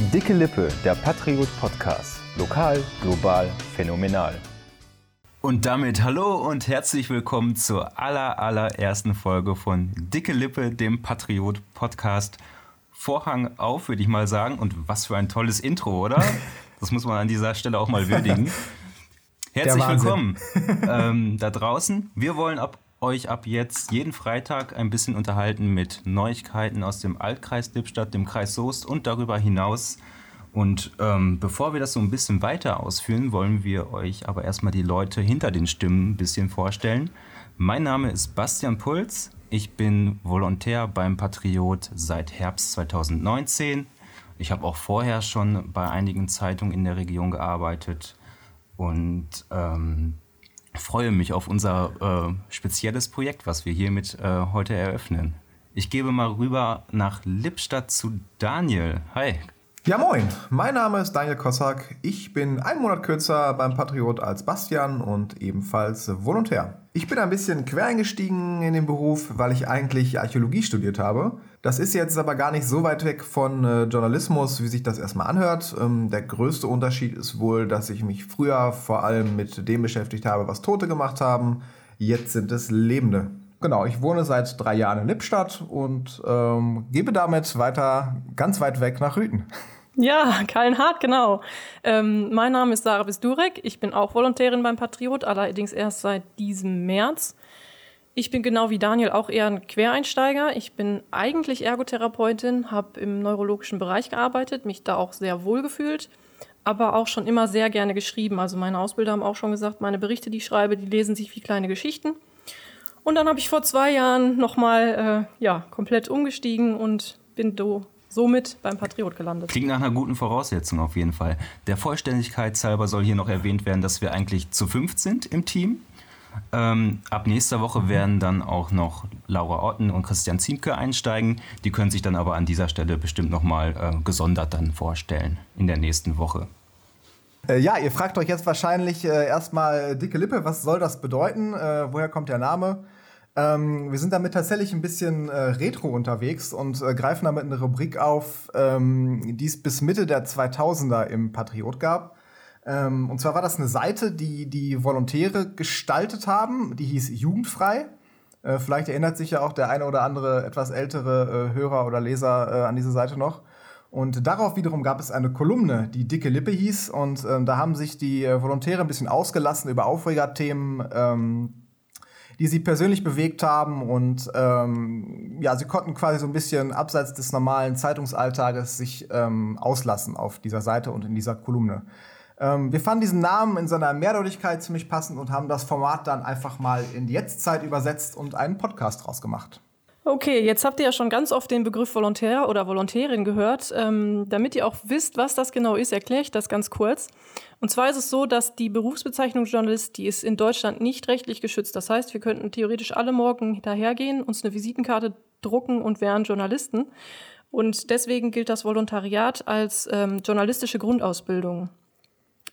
Dicke Lippe, der Patriot Podcast. Lokal, global, phänomenal. Und damit hallo und herzlich willkommen zur aller, allerersten Folge von Dicke Lippe, dem Patriot Podcast. Vorhang auf, würde ich mal sagen. Und was für ein tolles Intro, oder? Das muss man an dieser Stelle auch mal würdigen. Herzlich willkommen ähm, da draußen. Wir wollen ab euch ab jetzt jeden Freitag ein bisschen unterhalten mit Neuigkeiten aus dem Altkreis Lippstadt, dem Kreis Soest und darüber hinaus. Und ähm, bevor wir das so ein bisschen weiter ausführen, wollen wir euch aber erstmal die Leute hinter den Stimmen ein bisschen vorstellen. Mein Name ist Bastian Puls. Ich bin Volontär beim Patriot seit Herbst 2019. Ich habe auch vorher schon bei einigen Zeitungen in der Region gearbeitet und ähm, freue mich auf unser äh, spezielles Projekt, was wir hiermit äh, heute eröffnen. Ich gebe mal rüber nach Lippstadt zu Daniel. Hi. Ja, moin. Mein Name ist Daniel Kossack. Ich bin einen Monat kürzer beim Patriot als Bastian und ebenfalls Volontär. Ich bin ein bisschen quer eingestiegen in den Beruf, weil ich eigentlich Archäologie studiert habe. Das ist jetzt aber gar nicht so weit weg von äh, Journalismus, wie sich das erstmal anhört. Ähm, der größte Unterschied ist wohl, dass ich mich früher vor allem mit dem beschäftigt habe, was Tote gemacht haben. Jetzt sind es Lebende. Genau, ich wohne seit drei Jahren in Lippstadt und ähm, gebe damit weiter ganz weit weg nach Rüten. Ja, Kallenhardt, genau. Ähm, mein Name ist Sarah Bisdurek. Ich bin auch Volontärin beim Patriot, allerdings erst seit diesem März. Ich bin genau wie Daniel auch eher ein Quereinsteiger. Ich bin eigentlich Ergotherapeutin, habe im neurologischen Bereich gearbeitet, mich da auch sehr wohl gefühlt, aber auch schon immer sehr gerne geschrieben. Also meine Ausbilder haben auch schon gesagt, meine Berichte, die ich schreibe, die lesen sich wie kleine Geschichten. Und dann habe ich vor zwei Jahren nochmal äh, ja, komplett umgestiegen und bin do, somit beim Patriot gelandet. Klingt nach einer guten Voraussetzung auf jeden Fall. Der Vollständigkeit halber soll hier noch erwähnt werden, dass wir eigentlich zu fünft sind im Team. Ähm, ab nächster Woche werden dann auch noch Laura Otten und Christian Ziemke einsteigen. Die können sich dann aber an dieser Stelle bestimmt nochmal äh, gesondert dann vorstellen in der nächsten Woche. Äh, ja, ihr fragt euch jetzt wahrscheinlich äh, erstmal dicke Lippe, was soll das bedeuten? Äh, woher kommt der Name? Ähm, wir sind damit tatsächlich ein bisschen äh, retro unterwegs und äh, greifen damit eine Rubrik auf, ähm, die es bis Mitte der 2000er im Patriot gab. Ähm, und zwar war das eine Seite, die die Volontäre gestaltet haben, die hieß Jugendfrei. Äh, vielleicht erinnert sich ja auch der eine oder andere etwas ältere äh, Hörer oder Leser äh, an diese Seite noch. Und darauf wiederum gab es eine Kolumne, die Dicke Lippe hieß. Und ähm, da haben sich die äh, Volontäre ein bisschen ausgelassen über Aufregerthemen, ähm, die sie persönlich bewegt haben. Und ähm, ja, sie konnten quasi so ein bisschen abseits des normalen Zeitungsalltages sich ähm, auslassen auf dieser Seite und in dieser Kolumne. Ähm, wir fanden diesen Namen in seiner Mehrdeutigkeit ziemlich passend und haben das Format dann einfach mal in die Jetztzeit übersetzt und einen Podcast draus gemacht. Okay, jetzt habt ihr ja schon ganz oft den Begriff Volontär oder Volontärin gehört. Ähm, damit ihr auch wisst, was das genau ist, erkläre ich das ganz kurz. Und zwar ist es so, dass die Berufsbezeichnung Journalist, die ist in Deutschland nicht rechtlich geschützt. Das heißt, wir könnten theoretisch alle morgen hinterhergehen, uns eine Visitenkarte drucken und wären Journalisten. Und deswegen gilt das Volontariat als ähm, journalistische Grundausbildung.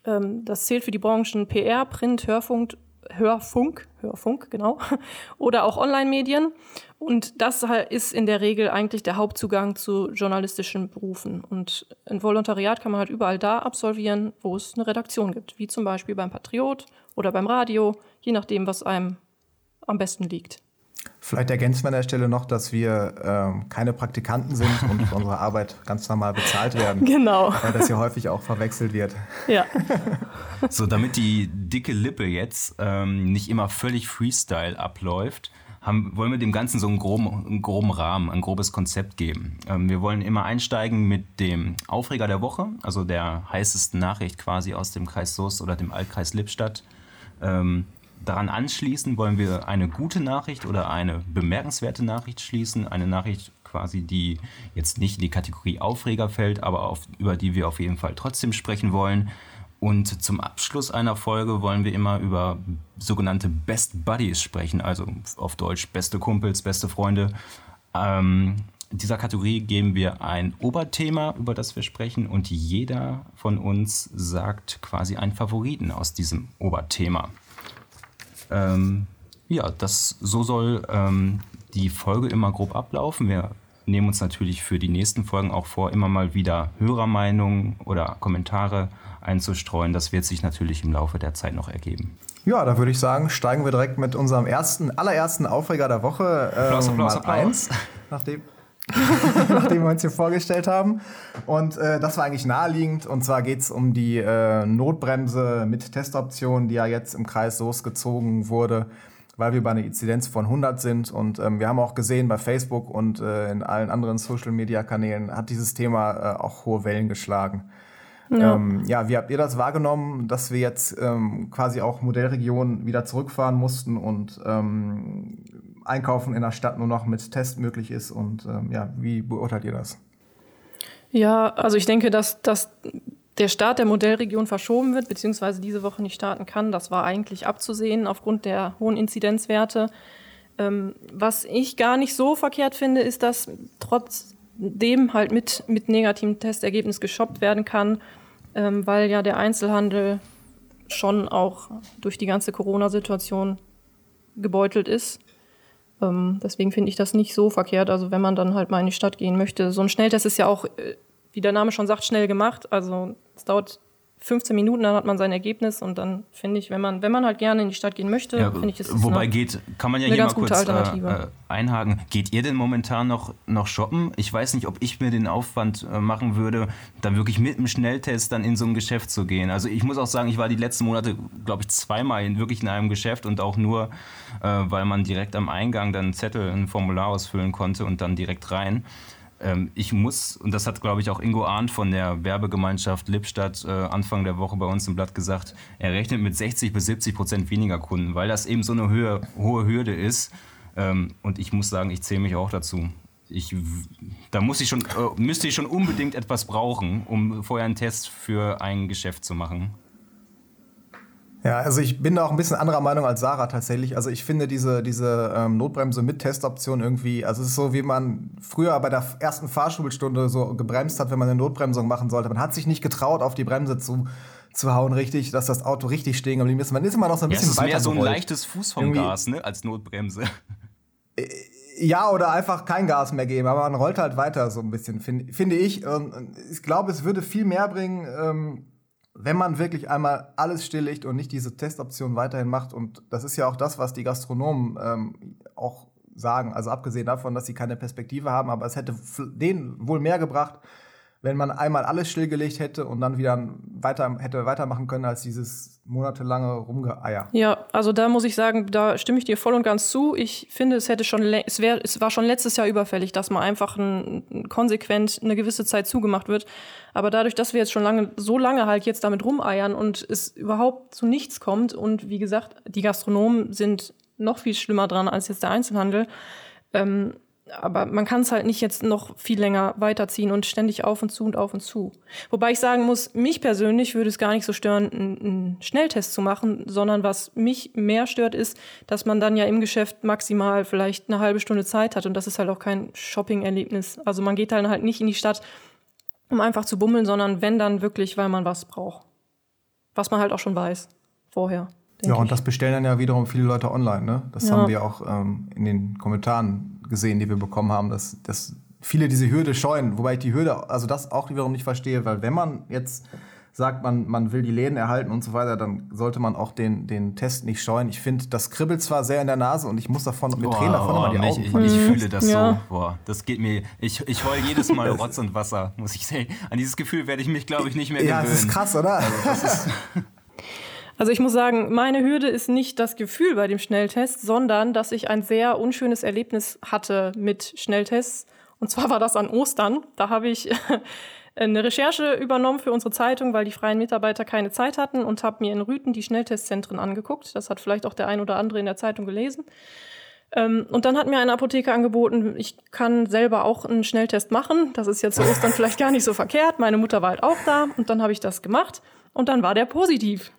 Ähm, das zählt für die Branchen PR, Print, Hörfunk, Hörfunk, Hörfunk, genau, oder auch Online-Medien. Und das ist in der Regel eigentlich der Hauptzugang zu journalistischen Berufen. Und ein Volontariat kann man halt überall da absolvieren, wo es eine Redaktion gibt, wie zum Beispiel beim Patriot oder beim Radio, je nachdem, was einem am besten liegt. Vielleicht ergänzen wir an der Stelle noch, dass wir ähm, keine Praktikanten sind und für unsere Arbeit ganz normal bezahlt werden. Genau. Weil das hier häufig auch verwechselt wird. Ja. so, damit die dicke Lippe jetzt ähm, nicht immer völlig Freestyle abläuft, haben, wollen wir dem Ganzen so einen groben, einen groben Rahmen, ein grobes Konzept geben. Ähm, wir wollen immer einsteigen mit dem Aufreger der Woche, also der heißesten Nachricht quasi aus dem Kreis Soest oder dem Altkreis Lippstadt. Ähm, daran anschließen wollen wir eine gute Nachricht oder eine bemerkenswerte Nachricht schließen. Eine Nachricht quasi, die jetzt nicht in die Kategorie Aufreger fällt, aber auf, über die wir auf jeden Fall trotzdem sprechen wollen. Und zum Abschluss einer Folge wollen wir immer über sogenannte Best Buddies sprechen, also auf Deutsch beste Kumpels, beste Freunde. Ähm, dieser Kategorie geben wir ein Oberthema, über das wir sprechen, und jeder von uns sagt quasi einen Favoriten aus diesem Oberthema. Ähm, ja, das, so soll ähm, die Folge immer grob ablaufen. Wir nehmen uns natürlich für die nächsten Folgen auch vor, immer mal wieder Hörermeinungen oder Kommentare einzustreuen. Das wird sich natürlich im Laufe der Zeit noch ergeben. Ja, da würde ich sagen, steigen wir direkt mit unserem ersten, allerersten Aufreger der Woche äh, Applaus, Applaus, mal Applaus. eins, nachdem, nachdem wir uns hier vorgestellt haben. Und äh, das war eigentlich naheliegend. Und zwar geht es um die äh, Notbremse mit Testoption, die ja jetzt im Kreis Soest gezogen wurde, weil wir bei einer Inzidenz von 100 sind. Und ähm, wir haben auch gesehen, bei Facebook und äh, in allen anderen Social-Media-Kanälen hat dieses Thema äh, auch hohe Wellen geschlagen. Ja. Ähm, ja, wie habt ihr das wahrgenommen, dass wir jetzt ähm, quasi auch Modellregionen wieder zurückfahren mussten und ähm, Einkaufen in der Stadt nur noch mit Test möglich ist? Und ähm, ja, wie beurteilt ihr das? Ja, also ich denke, dass, dass der Start der Modellregion verschoben wird, beziehungsweise diese Woche nicht starten kann. Das war eigentlich abzusehen aufgrund der hohen Inzidenzwerte. Ähm, was ich gar nicht so verkehrt finde, ist, dass trotzdem halt mit, mit negativem Testergebnis geshoppt werden kann, ähm, weil ja der Einzelhandel schon auch durch die ganze Corona-Situation gebeutelt ist. Ähm, deswegen finde ich das nicht so verkehrt. Also wenn man dann halt mal in die Stadt gehen möchte. So ein Schnelltest ist ja auch, äh, wie der Name schon sagt, schnell gemacht. Also es dauert 15 Minuten, dann hat man sein Ergebnis und dann finde ich, wenn man, wenn man halt gerne in die Stadt gehen möchte, Ja, finde ich, das ist wobei eine, geht, kann man ja hier mal kurz äh, Alternative. äh, einhaken. Geht ihr denn momentan noch, noch shoppen? Ich weiß nicht, ob ich mir den Aufwand äh, machen würde, dann wirklich mit einem Schnelltest dann in so ein Geschäft zu gehen. Also ich muss auch sagen, ich war die letzten Monate, glaube ich, zweimal in, wirklich in einem Geschäft und auch nur, äh, weil man direkt am Eingang dann einen Zettel, ein Formular ausfüllen konnte und dann direkt rein. Ähm, ich muss, und das hat, glaube ich, auch Ingo Arndt von der Werbegemeinschaft Lippstadt äh, Anfang der Woche bei uns im Blatt gesagt, er rechnet mit 60 bis 70 Prozent weniger Kunden, weil das eben so eine Höhe, hohe Hürde ist. Ähm, und ich muss sagen, ich zähle mich auch dazu. Ich, da muss ich schon, äh, müsste ich schon unbedingt etwas brauchen, um vorher einen Test für ein Geschäft zu machen. Ja, also ich bin da auch ein bisschen anderer Meinung als Sarah tatsächlich. Also ich finde diese, diese ähm, Notbremse mit Testoption irgendwie, also es ist so, wie man früher bei der ersten Fahrschulstunde so gebremst hat, wenn man eine Notbremsung machen sollte. Man hat sich nicht getraut, auf die Bremse zu, zu hauen, richtig, dass das Auto richtig stehen geblieben ist. Man ist immer noch so ein Ja, es bisschen ist weiter mehr so ein leichtes Fuß vom Irgendwie- Gas, ne, als Notbremse. Ja, oder einfach kein Gas mehr geben, aber man rollt halt weiter so ein bisschen, find, finde ich. Und und ich glaube, es würde viel mehr bringen, ähm, wenn man wirklich einmal alles stilllegt und nicht diese Testoption weiterhin macht. Und das ist ja auch das, was die Gastronomen ähm, auch sagen. Also abgesehen davon, dass sie keine Perspektive haben, aber es hätte denen wohl mehr gebracht, wenn man einmal alles stillgelegt hätte und dann wieder weiter, hätte weitermachen können als dieses monatelange Rumgeeier. Ja, also da muss ich sagen, da stimme ich dir voll und ganz zu. Ich finde, es hätte schon, es, wär, es war schon letztes Jahr überfällig, dass man einfach ein, ein konsequent eine gewisse Zeit zugemacht wird. Aber dadurch, dass wir jetzt schon lange, so lange halt jetzt damit rumeiern und es überhaupt zu nichts kommt und wie gesagt, die Gastronomen sind noch viel schlimmer dran als jetzt der Einzelhandel. Ähm, aber man kann es halt nicht jetzt noch viel länger weiterziehen und ständig auf und zu und auf und zu. Wobei ich sagen muss, mich persönlich würde es gar nicht so stören, einen, Schnelltest zu machen, sondern was mich mehr stört, ist, dass man dann ja im Geschäft maximal vielleicht eine halbe Stunde Zeit hat und das ist halt auch kein Shopping-Erlebnis. Also man geht dann halt nicht in die Stadt, um einfach zu bummeln, sondern wenn dann wirklich, weil man was braucht. Was man halt auch schon weiß vorher. Ja, und ich. das bestellen dann ja wiederum viele Leute online. Ne? Das Ja. haben wir auch ähm, in den Kommentaren gesehen, die wir bekommen haben, dass, dass viele diese Hürde scheuen. Wobei ich die Hürde, also das auch wiederum nicht verstehe, weil wenn man jetzt sagt, man, man will die Läden erhalten und so weiter, dann sollte man auch den, den Test nicht scheuen. Ich finde, das kribbelt zwar sehr in der Nase und ich muss davon mit Tränen davon immer die mich, Augen ich, verlieren. ich fühle das Ja. so. Boah, das geht mir. Ich, ich heul jedes Mal Rotz und Wasser, muss ich sagen. An dieses Gefühl werde ich mich, glaube ich, nicht mehr Ja, gewöhnen. das ist krass, oder? Also ich muss sagen, meine Hürde ist nicht das Gefühl bei dem Schnelltest, sondern dass ich ein sehr unschönes Erlebnis hatte mit Schnelltests. Und zwar war das an Ostern. Da habe ich eine Recherche übernommen für unsere Zeitung, weil die freien Mitarbeiter keine Zeit hatten und habe mir in Rüten die Schnelltestzentren angeguckt. Das hat vielleicht auch der ein oder andere in der Zeitung gelesen. Ähm, und dann hat mir eine Apotheke angeboten, ich kann selber auch einen Schnelltest machen. Das ist jetzt zu Ostern vielleicht gar nicht so verkehrt. Meine Mutter war halt auch da und dann habe ich das gemacht und dann war der positiv.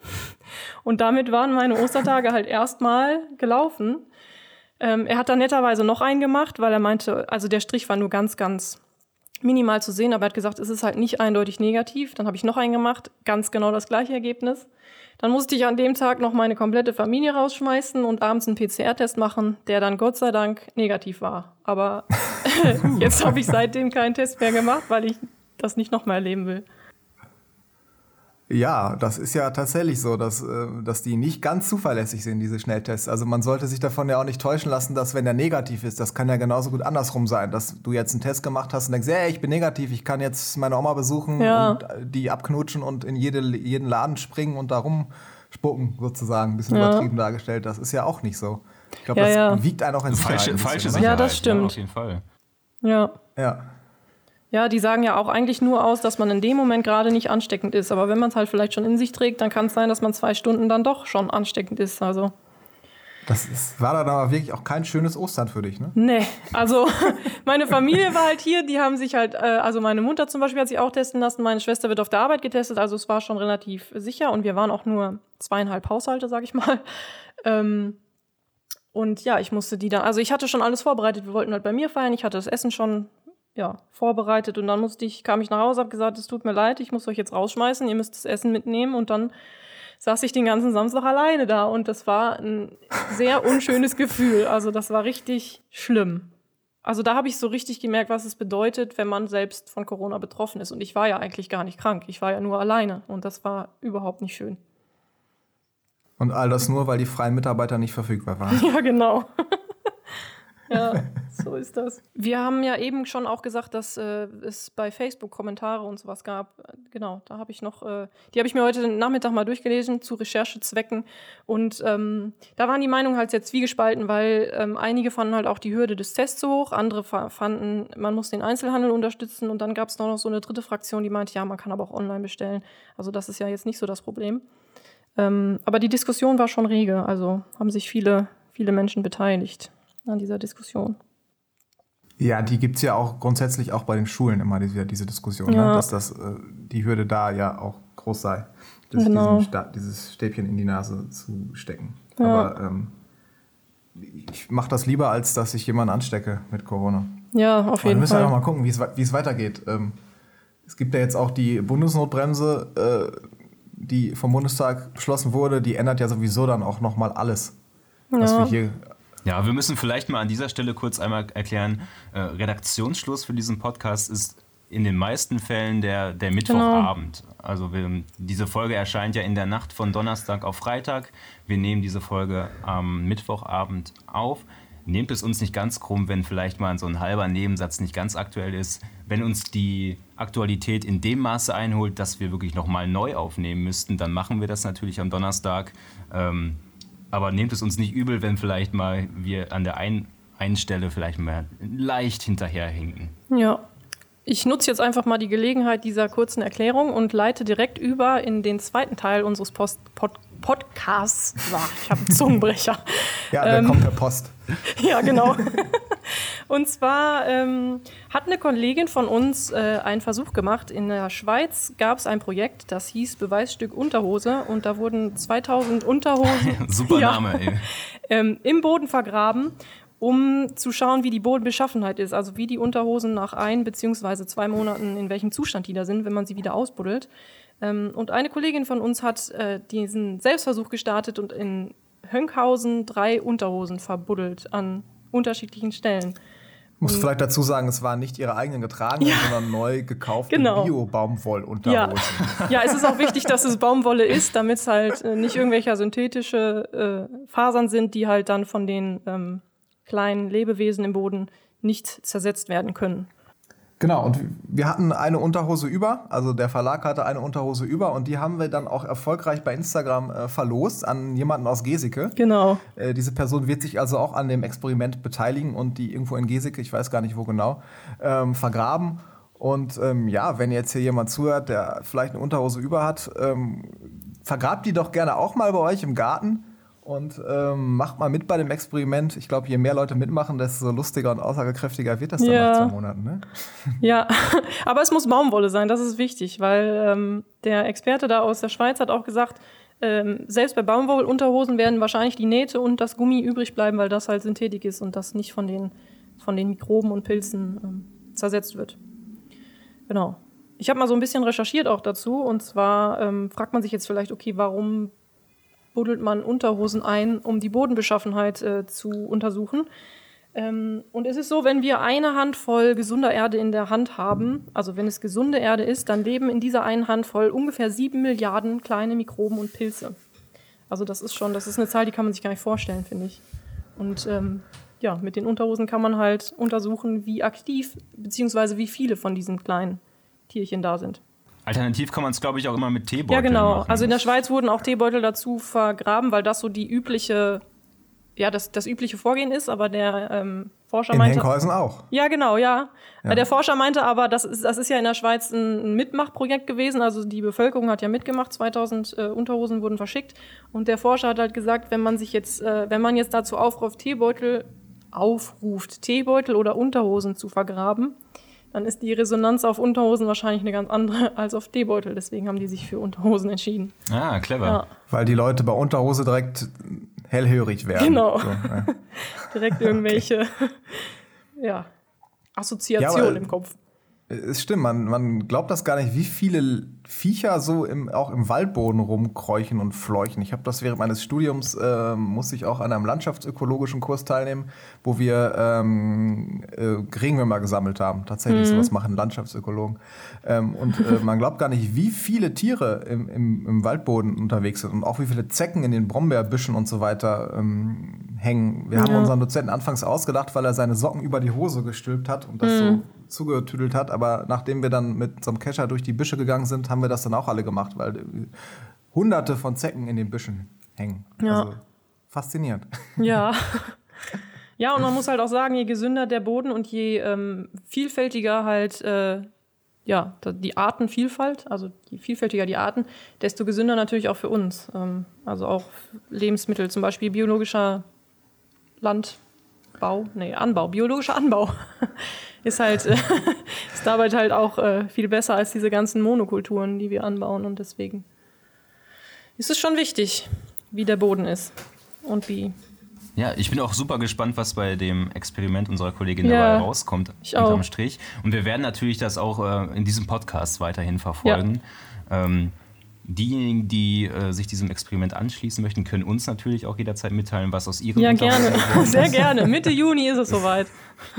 Und damit waren meine Ostertage halt erstmal gelaufen. Ähm, er hat dann netterweise noch einen gemacht, weil er meinte, also der Strich war nur ganz, ganz minimal zu sehen, aber er hat gesagt, es ist halt nicht eindeutig negativ. Dann habe ich noch einen gemacht, ganz genau das gleiche Ergebnis. Dann musste ich an dem Tag noch meine komplette Familie rausschmeißen und abends einen PCR-Test machen, der dann Gott sei Dank negativ war. Aber jetzt habe ich seitdem keinen Test mehr gemacht, weil ich das nicht nochmal erleben will. Ja, das ist ja tatsächlich so, dass, äh, dass die nicht ganz zuverlässig sind, diese Schnelltests. Also man sollte sich davon ja auch nicht täuschen lassen, dass wenn der negativ ist, das kann ja genauso gut andersrum sein, dass du jetzt einen Test gemacht hast und denkst, hey, ich bin negativ, ich kann jetzt meine Oma besuchen ja. und die abknutschen und in jede, jeden Laden springen und da rumspucken, sozusagen, ein bisschen ja. übertrieben dargestellt. Das ist ja auch nicht so. Ich glaube, ja, das wiegt einen auch ins Falsche, falsche Sicherheit. Ja, das stimmt. auf jeden Fall. Ja. Ja. Ja, die sagen ja auch eigentlich nur aus, dass man in dem Moment gerade nicht ansteckend ist. Aber wenn man es halt vielleicht schon in sich trägt, dann kann es sein, dass man zwei Stunden dann doch schon ansteckend ist. Also. Das ist, war dann aber wirklich auch kein schönes Ostern für dich, ne? Nee, also meine Familie war halt hier, die haben sich halt, äh, also meine Mutter zum Beispiel hat sich auch testen lassen, meine Schwester wird auf der Arbeit getestet, also es war schon relativ sicher und wir waren auch nur zweieinhalb Haushalte, sag ich mal. Ähm, und ja, ich musste die dann, also ich hatte schon alles vorbereitet, wir wollten halt bei mir feiern, ich hatte das Essen schon ja, vorbereitet und dann musste ich, kam ich nach Hause, habe gesagt, es tut mir leid, ich muss euch jetzt rausschmeißen, ihr müsst das Essen mitnehmen und dann saß ich den ganzen Samstag alleine da und das war ein sehr unschönes Gefühl. Also das war richtig schlimm. Also da habe ich so richtig gemerkt, was es bedeutet, wenn man selbst von Corona betroffen ist. Und ich war ja eigentlich gar nicht krank. Ich war ja nur alleine und das war überhaupt nicht schön. Und all das nur, weil die freien Mitarbeiter nicht verfügbar waren. Ja, genau. Ja, so ist das. Wir haben ja eben schon auch gesagt, dass äh, es bei Facebook Kommentare und sowas gab. Genau, da habe ich noch, äh, die habe ich mir heute Nachmittag mal durchgelesen zu Recherchezwecken. Und ähm, da waren die Meinungen halt sehr zwiegespalten, weil ähm, einige fanden halt auch die Hürde des Tests so hoch, andere fanden, man muss den Einzelhandel unterstützen. Und dann gab es noch so eine dritte Fraktion, die meinte, ja, man kann aber auch online bestellen. Also das ist ja jetzt nicht so das Problem. Ähm, aber die Diskussion war schon rege, also haben sich viele, viele Menschen beteiligt an dieser Diskussion. Ja, die gibt es ja auch grundsätzlich auch bei den Schulen immer, diese, diese Diskussion, ne? ja. ne? dass das, äh, die Hürde da ja auch groß sei, genau. dieses Stäbchen in die Nase zu stecken. Ja. Aber ähm, ich mache das lieber, als dass ich jemanden anstecke mit Corona. Ja, auf jeden Fall. Wir müssen einfach mal gucken, wie es weitergeht. Ähm, es gibt ja jetzt auch die Bundesnotbremse, äh, die vom Bundestag beschlossen wurde, die ändert ja sowieso dann auch nochmal alles, ja. was wir hier ja, wir müssen vielleicht mal an dieser Stelle kurz einmal erklären, äh, Redaktionsschluss für diesen Podcast ist in den meisten Fällen der, der Mittwochabend. Genau. Also wir, diese Folge erscheint ja in der Nacht von Donnerstag auf Freitag. Wir nehmen diese Folge am Mittwochabend auf. Nehmt es uns nicht ganz krumm, wenn vielleicht mal so ein halber Nebensatz nicht ganz aktuell ist. Wenn uns die Aktualität in dem Maße einholt, dass wir wirklich nochmal neu aufnehmen müssten, dann machen wir das natürlich am Donnerstag. Ähm, aber nehmt es uns nicht übel, wenn vielleicht mal wir an der einen, einen Stelle vielleicht mal leicht hinterherhinken. Ja. Ich nutze jetzt einfach mal die Gelegenheit dieser kurzen Erklärung und leite direkt über in den zweiten Teil unseres Post Pod Podcasts. Boah, ich habe einen Zungenbrecher. ja, der ähm, kommt per Post. ja, genau. Und zwar ähm, hat eine Kollegin von uns äh, einen Versuch gemacht. In der Schweiz gab es ein Projekt, das hieß Beweisstück Unterhose. Und da wurden 2000 Unterhosen Super Name, ja, ähm, im Boden vergraben, um zu schauen, wie die Bodenbeschaffenheit ist. Also wie die Unterhosen nach ein bzw. zwei Monaten, in welchem Zustand die da sind, wenn man sie wieder ausbuddelt. Ähm, und eine Kollegin von uns hat äh, diesen Selbstversuch gestartet und in Hönkhausen drei Unterhosen verbuddelt an unterschiedlichen Stellen. Ich muss vielleicht dazu sagen, es waren nicht ihre eigenen getragenen, ja. sondern neu gekaufte genau. Bio-Baumwollunterhosen. Ja. ja, es ist auch wichtig, dass es Baumwolle ist, damit es halt äh, nicht irgendwelche synthetische äh, Fasern sind, die halt dann von den ähm, kleinen Lebewesen im Boden nicht zersetzt werden können. Genau, und wir hatten eine Unterhose über, also der Verlag hatte eine Unterhose über und die haben wir dann auch erfolgreich bei Instagram äh, verlost an jemanden aus Geseke. Genau. Äh, diese Person wird sich also auch an dem Experiment beteiligen und die irgendwo in Geseke, ich weiß gar nicht wo genau, ähm, vergraben. Und ähm, ja, wenn jetzt hier jemand zuhört, der vielleicht eine Unterhose über hat, ähm, vergrabt die doch gerne auch mal bei euch im Garten und ähm, macht mal mit bei dem Experiment. Ich glaube, je mehr Leute mitmachen, desto lustiger und aussagekräftiger wird das dann ja. nach zwei Monaten. Ne? Ja, aber es muss Baumwolle sein, das ist wichtig, weil ähm, der Experte da aus der Schweiz hat auch gesagt, ähm, selbst bei Baumwollunterhosen werden wahrscheinlich die Nähte und das Gummi übrig bleiben, weil das halt Synthetik ist und das nicht von den, von den Mikroben und Pilzen ähm, zersetzt wird. Genau. Ich habe mal so ein bisschen recherchiert auch dazu. Und zwar ähm, fragt man sich jetzt vielleicht, okay, warum buddelt man Unterhosen ein, um die Bodenbeschaffenheit äh, zu untersuchen? Ähm, und es ist so, wenn wir eine Handvoll gesunder Erde in der Hand haben, also wenn es gesunde Erde ist, dann leben in dieser einen Handvoll ungefähr sieben Milliarden kleine Mikroben und Pilze. Also das ist schon, das ist eine Zahl, die kann man sich gar nicht vorstellen, finde ich. Und ähm, ja, mit den Unterhosen kann man halt untersuchen, wie aktiv bzw. wie viele von diesen kleinen Tierchen da sind. Alternativ kann man es, glaube ich, auch immer mit Teebeuteln Ja, genau. machen. Also in der Schweiz wurden auch Teebeutel dazu vergraben, weil das so die übliche, ja, das, das übliche Vorgehen ist. Aber der ähm, Forscher In meinte. Henkhäusen auch. Ja, genau, ja. Ja. Der Forscher meinte aber, das ist, das ist ja in der Schweiz ein, Mitmachprojekt gewesen. Also die Bevölkerung hat ja mitgemacht. 2000 äh, Unterhosen wurden verschickt. Und der Forscher hat halt gesagt, wenn man sich jetzt, äh, wenn man jetzt dazu aufruft, Teebeutel aufruft, Teebeutel oder Unterhosen zu vergraben, dann ist die Resonanz auf Unterhosen wahrscheinlich eine ganz andere als auf Teebeutel. Deswegen haben die sich für Unterhosen entschieden. Ah, clever. Ja. Weil die Leute bei Unterhose direkt hellhörig werden. Genau. So, ja. Direkt irgendwelche ja, Assoziationen Ja, im Kopf. Es stimmt, man, man glaubt das gar nicht, wie viele Viecher so im, auch im Waldboden rumkräuchen und fleuchen. Ich habe das während meines Studiums, ähm, musste ich auch an einem landschaftsökologischen Kurs teilnehmen, wo wir ähm, äh, Regenwürmer gesammelt haben. Tatsächlich, sowas machen Landschaftsökologen. Ähm, und äh, man glaubt gar nicht, wie viele Tiere im, im, im Waldboden unterwegs sind und auch wie viele Zecken in den Brombeerbüschen und so weiter ähm, hängen. Wir haben Ja. unseren Dozenten anfangs ausgedacht, weil er seine Socken über die Hose gestülpt hat und das so zugetüdelt hat. Aber nachdem wir dann mit so einem Kescher durch die Büsche gegangen sind, haben wir das dann auch alle gemacht, weil äh, hunderte von Zecken in den Büschen hängen. Ja. Also faszinierend. Ja. Ja, und man muss halt auch sagen, je gesünder der Boden und je ähm, vielfältiger halt äh, ja, die Artenvielfalt, also je vielfältiger die Arten, desto gesünder natürlich auch für uns. Ähm, also auch Lebensmittel, zum Beispiel biologischer Landbau, nee, Anbau, biologischer Anbau ist halt, äh, ist dabei halt auch äh, viel besser als diese ganzen Monokulturen, die wir anbauen und deswegen ist es schon wichtig, wie der Boden ist und wie Ja, ich bin auch super gespannt, was bei dem Experiment unserer Kollegin Ja, dabei rauskommt, ich auch. Strich. Und wir werden natürlich das auch äh, in diesem Podcast weiterhin verfolgen. Ähm, diejenigen, die äh, sich diesem Experiment anschließen möchten, können uns natürlich auch jederzeit mitteilen, was aus ihren Ja, gerne. Sehr gerne. Mitte Juni ist es soweit.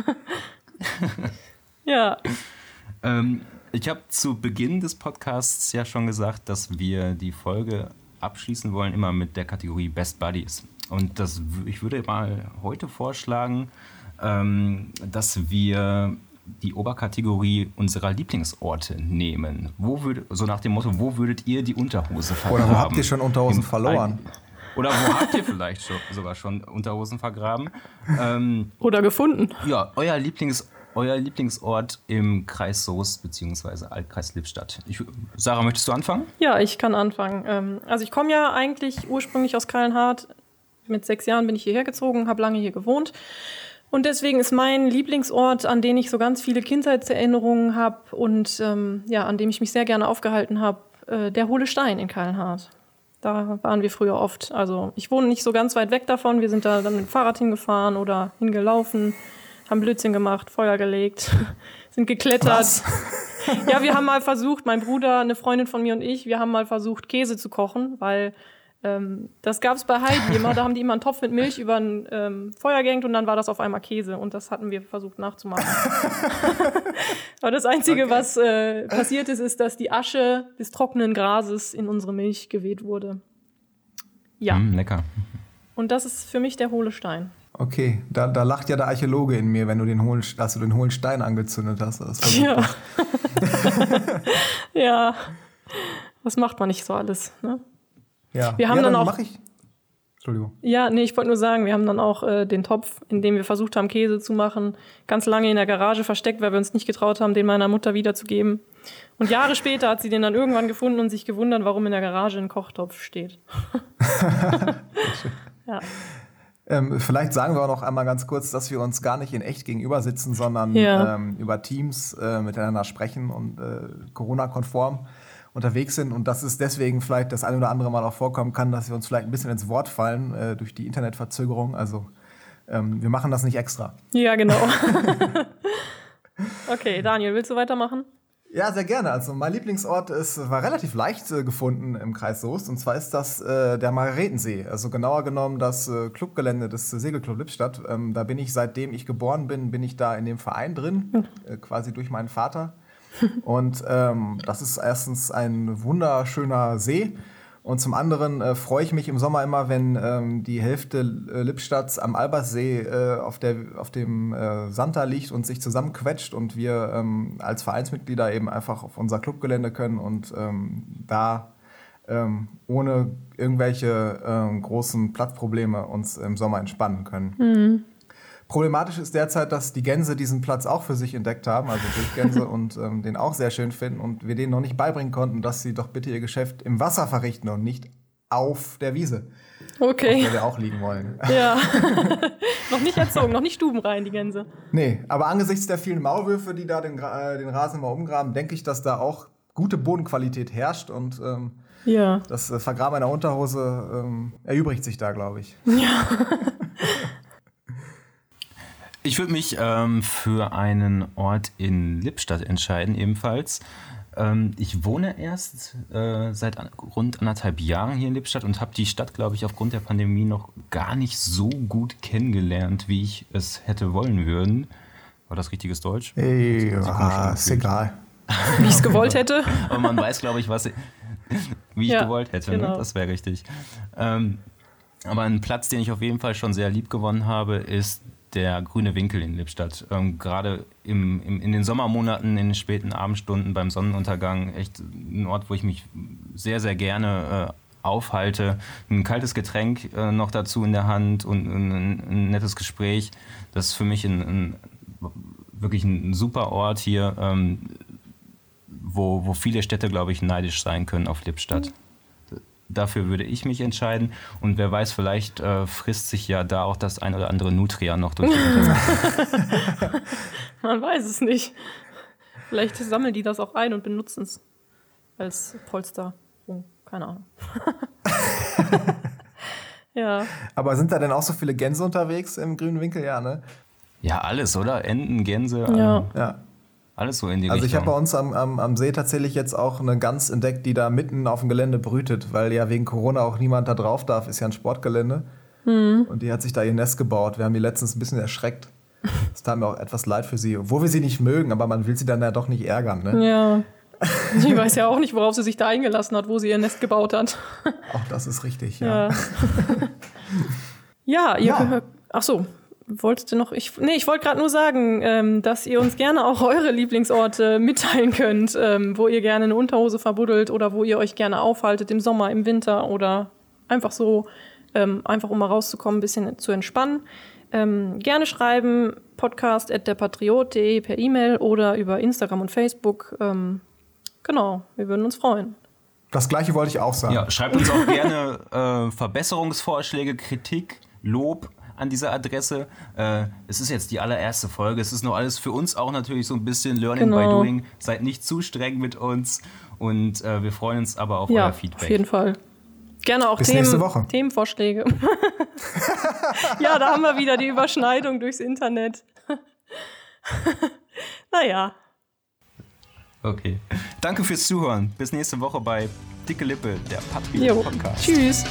ja. Ähm, ich habe zu Beginn des Podcasts ja schon gesagt, dass wir die Folge abschließen wollen, immer mit der Kategorie Best Buddies. Und das, ich würde mal heute vorschlagen, ähm, dass wir die Oberkategorie unserer Lieblingsorte nehmen. Wo würd, so nach dem Motto, wo würdet ihr die Unterhose vergraben? Oder wo habt ihr schon Unterhosen Im- verloren? Oder wo habt ihr vielleicht schon, sogar schon Unterhosen vergraben? Ähm, Oder gefunden. ja, euer, Lieblings, euer Lieblingsort im Kreis Soest bzw. Altkreis Lippstadt. Ich, Sarah, möchtest du anfangen? Ja, ich kann anfangen. Ähm, also ich komme ja eigentlich ursprünglich aus Kallenhardt. Mit sechs Jahren bin ich hierher gezogen, habe lange hier gewohnt. Und deswegen ist mein Lieblingsort, an den ich so ganz viele Kindheitserinnerungen habe und ähm, ja, an dem ich mich sehr gerne aufgehalten habe, äh, der Hohle Stein in Kallenhardt. Da waren wir früher oft. Also ich wohne nicht so ganz weit weg davon. Wir sind da dann mit dem Fahrrad hingefahren oder hingelaufen, haben Blödsinn gemacht, Feuer gelegt, sind geklettert. Ja, wir haben mal versucht, mein Bruder, eine Freundin von mir und ich, wir haben mal versucht, Käse zu kochen, weil ähm, das gab es bei Heidi immer. Da haben die immer einen Topf mit Milch über ein ähm, Feuer gehängt und dann war das auf einmal Käse. Und das hatten wir versucht nachzumachen. Aber das Einzige, was äh, passiert ist, ist, dass die Asche des trockenen Grases in unsere Milch geweht wurde. Ja, Mm, lecker. und das ist für mich der hohle Stein. Okay, da, da lacht ja der Archäologe in mir, wenn du den hohlen, dass du den hohlen Stein angezündet hast. Ja. ja. Was macht man nicht so alles? Ne? Ja. Wir haben ja, dann auch- Mach ich. Entschuldigung. Ja, nee, ich wollte nur sagen, wir haben dann auch äh, den Topf, in dem wir versucht haben, Käse zu machen, ganz lange in der Garage versteckt, weil wir uns nicht getraut haben, den meiner Mutter wiederzugeben. Und Jahre später hat sie den dann irgendwann gefunden und sich gewundert, warum in der Garage ein Kochtopf steht. ja. Ähm, vielleicht sagen wir auch noch einmal ganz kurz, dass wir uns gar nicht in echt gegenüber sitzen, sondern Ja. ähm, über Teams äh, miteinander sprechen und äh, Corona-konform unterwegs sind und dass es deswegen vielleicht das ein oder andere Mal auch vorkommen kann, dass wir uns vielleicht ein bisschen ins Wort fallen äh, durch die Internetverzögerung. Also ähm, wir machen das nicht extra. ja, genau. okay, Daniel, willst du weitermachen? Ja, sehr gerne. Also mein Lieblingsort ist, war relativ leicht äh, gefunden im Kreis Soest. Und zwar ist das äh, der Margaretensee. Also genauer genommen das äh, Clubgelände des Segelclub Lippstadt. Ähm, da bin ich, seitdem ich geboren bin, bin ich da in dem Verein drin, hm. äh, quasi durch meinen Vater. Und ähm, das ist erstens ein wunderschöner See. Und zum anderen äh, freue ich mich im Sommer immer, wenn ähm, die Hälfte äh, Lippstadts am Alberssee äh, auf, der, auf dem äh, Sand liegt und sich zusammenquetscht und wir ähm, als Vereinsmitglieder eben einfach auf unser Clubgelände können und ähm, da ähm, ohne irgendwelche ähm, großen Platzprobleme uns im Sommer entspannen können. Mhm. Problematisch ist derzeit, dass die Gänse diesen Platz auch für sich entdeckt haben, also Wildgänse, und ähm, den auch sehr schön finden und wir denen noch nicht beibringen konnten, dass sie doch bitte ihr Geschäft im Wasser verrichten und nicht auf der Wiese. Okay. Auf der wir auch liegen wollen. Ja. noch nicht erzogen, noch nicht stubenrein, die Gänse. Nee, aber angesichts der vielen Maulwürfe, die da den, äh, den Rasen immer umgraben, denke ich, dass da auch gute Bodenqualität herrscht und ähm, ja. das äh, Vergraben einer Unterhose ähm, erübrigt sich da, glaube ich. Ja. Ich würde mich ähm, für einen Ort in Lippstadt entscheiden, ebenfalls. Ähm, ich wohne erst äh, seit an, rund anderthalb Jahren hier in Lippstadt und habe die Stadt, glaube ich, aufgrund der Pandemie noch gar nicht so gut kennengelernt, wie ich es hätte wollen würden. War das richtiges Deutsch? Ey, ja, ist egal. Wie ich es gewollt hätte. Aber man weiß, glaube ich, was wie ich ja, gewollt hätte. Ne? Genau. Ne? Das wäre richtig. Ähm, aber ein Platz, den ich auf jeden Fall schon sehr lieb gewonnen habe, ist der grüne Winkel in Lippstadt. Ähm, Gerade im, im, in den Sommermonaten, in den späten Abendstunden beim Sonnenuntergang, echt ein Ort, wo ich mich sehr, sehr gerne äh, aufhalte. Ein kaltes Getränk äh, noch dazu in der Hand und ein, ein nettes Gespräch. Das ist für mich ein, ein wirklich ein super Ort hier, ähm, wo, wo viele Städte, glaube ich, neidisch sein können auf Lippstadt. Mhm dafür würde ich mich entscheiden. Und wer weiß, vielleicht äh, frisst sich ja da auch das ein oder andere Nutria noch durch die Man weiß es nicht. Vielleicht sammeln die das auch ein und benutzen es als Polster. Oh, keine Ahnung. ja. Aber sind da denn auch so viele Gänse unterwegs im grünen Winkel? Ja, ne? Ja, alles, oder? Enten, Gänse. Ja. Ähm, ja. Alles so in die also Richtung. Also ich habe bei uns am, am, am See tatsächlich jetzt auch eine Gans entdeckt, die da mitten auf dem Gelände brütet, weil ja wegen Corona auch niemand da drauf darf, ist ja ein Sportgelände. Mhm. Und die hat sich da ihr Nest gebaut. Wir haben die letztens ein bisschen erschreckt. Es tat mir auch etwas leid für sie, obwohl wir sie nicht mögen, aber man will sie dann ja doch nicht ärgern. Ne? Ja. Ich weiß ja auch nicht, worauf sie sich da eingelassen hat, wo sie ihr Nest gebaut hat. Auch das ist richtig, ja. Ja, ja ihr ja. gehört. Ach so, wolltest du noch? Ich, nee, ich wollte gerade nur sagen, ähm, dass ihr uns gerne auch eure Lieblingsorte mitteilen könnt, ähm, wo ihr gerne eine Unterhose verbuddelt oder wo ihr euch gerne aufhaltet im Sommer, im Winter oder einfach so, ähm, einfach um mal rauszukommen, ein bisschen zu entspannen. Ähm, gerne schreiben, podcast at derpatriot.de per E-Mail oder über Instagram und Facebook. Ähm, genau, wir würden uns freuen. Das gleiche wollte ich auch sagen. Ja, schreibt uns auch gerne äh, Verbesserungsvorschläge, Kritik, Lob an dieser Adresse. Äh, es ist jetzt die allererste Folge. Es ist nur alles für uns auch natürlich so ein bisschen Learning genau. by Doing. Seid nicht zu streng mit uns und äh, wir freuen uns aber auf ja, euer Feedback. Auf jeden Fall. Gerne auch Bis Themen, Themenvorschläge. ja, da haben wir wieder die Überschneidung durchs Internet. naja. Okay. Danke fürs Zuhören. Bis nächste Woche bei Dicke Lippe, der Patriot Podcast. Tschüss.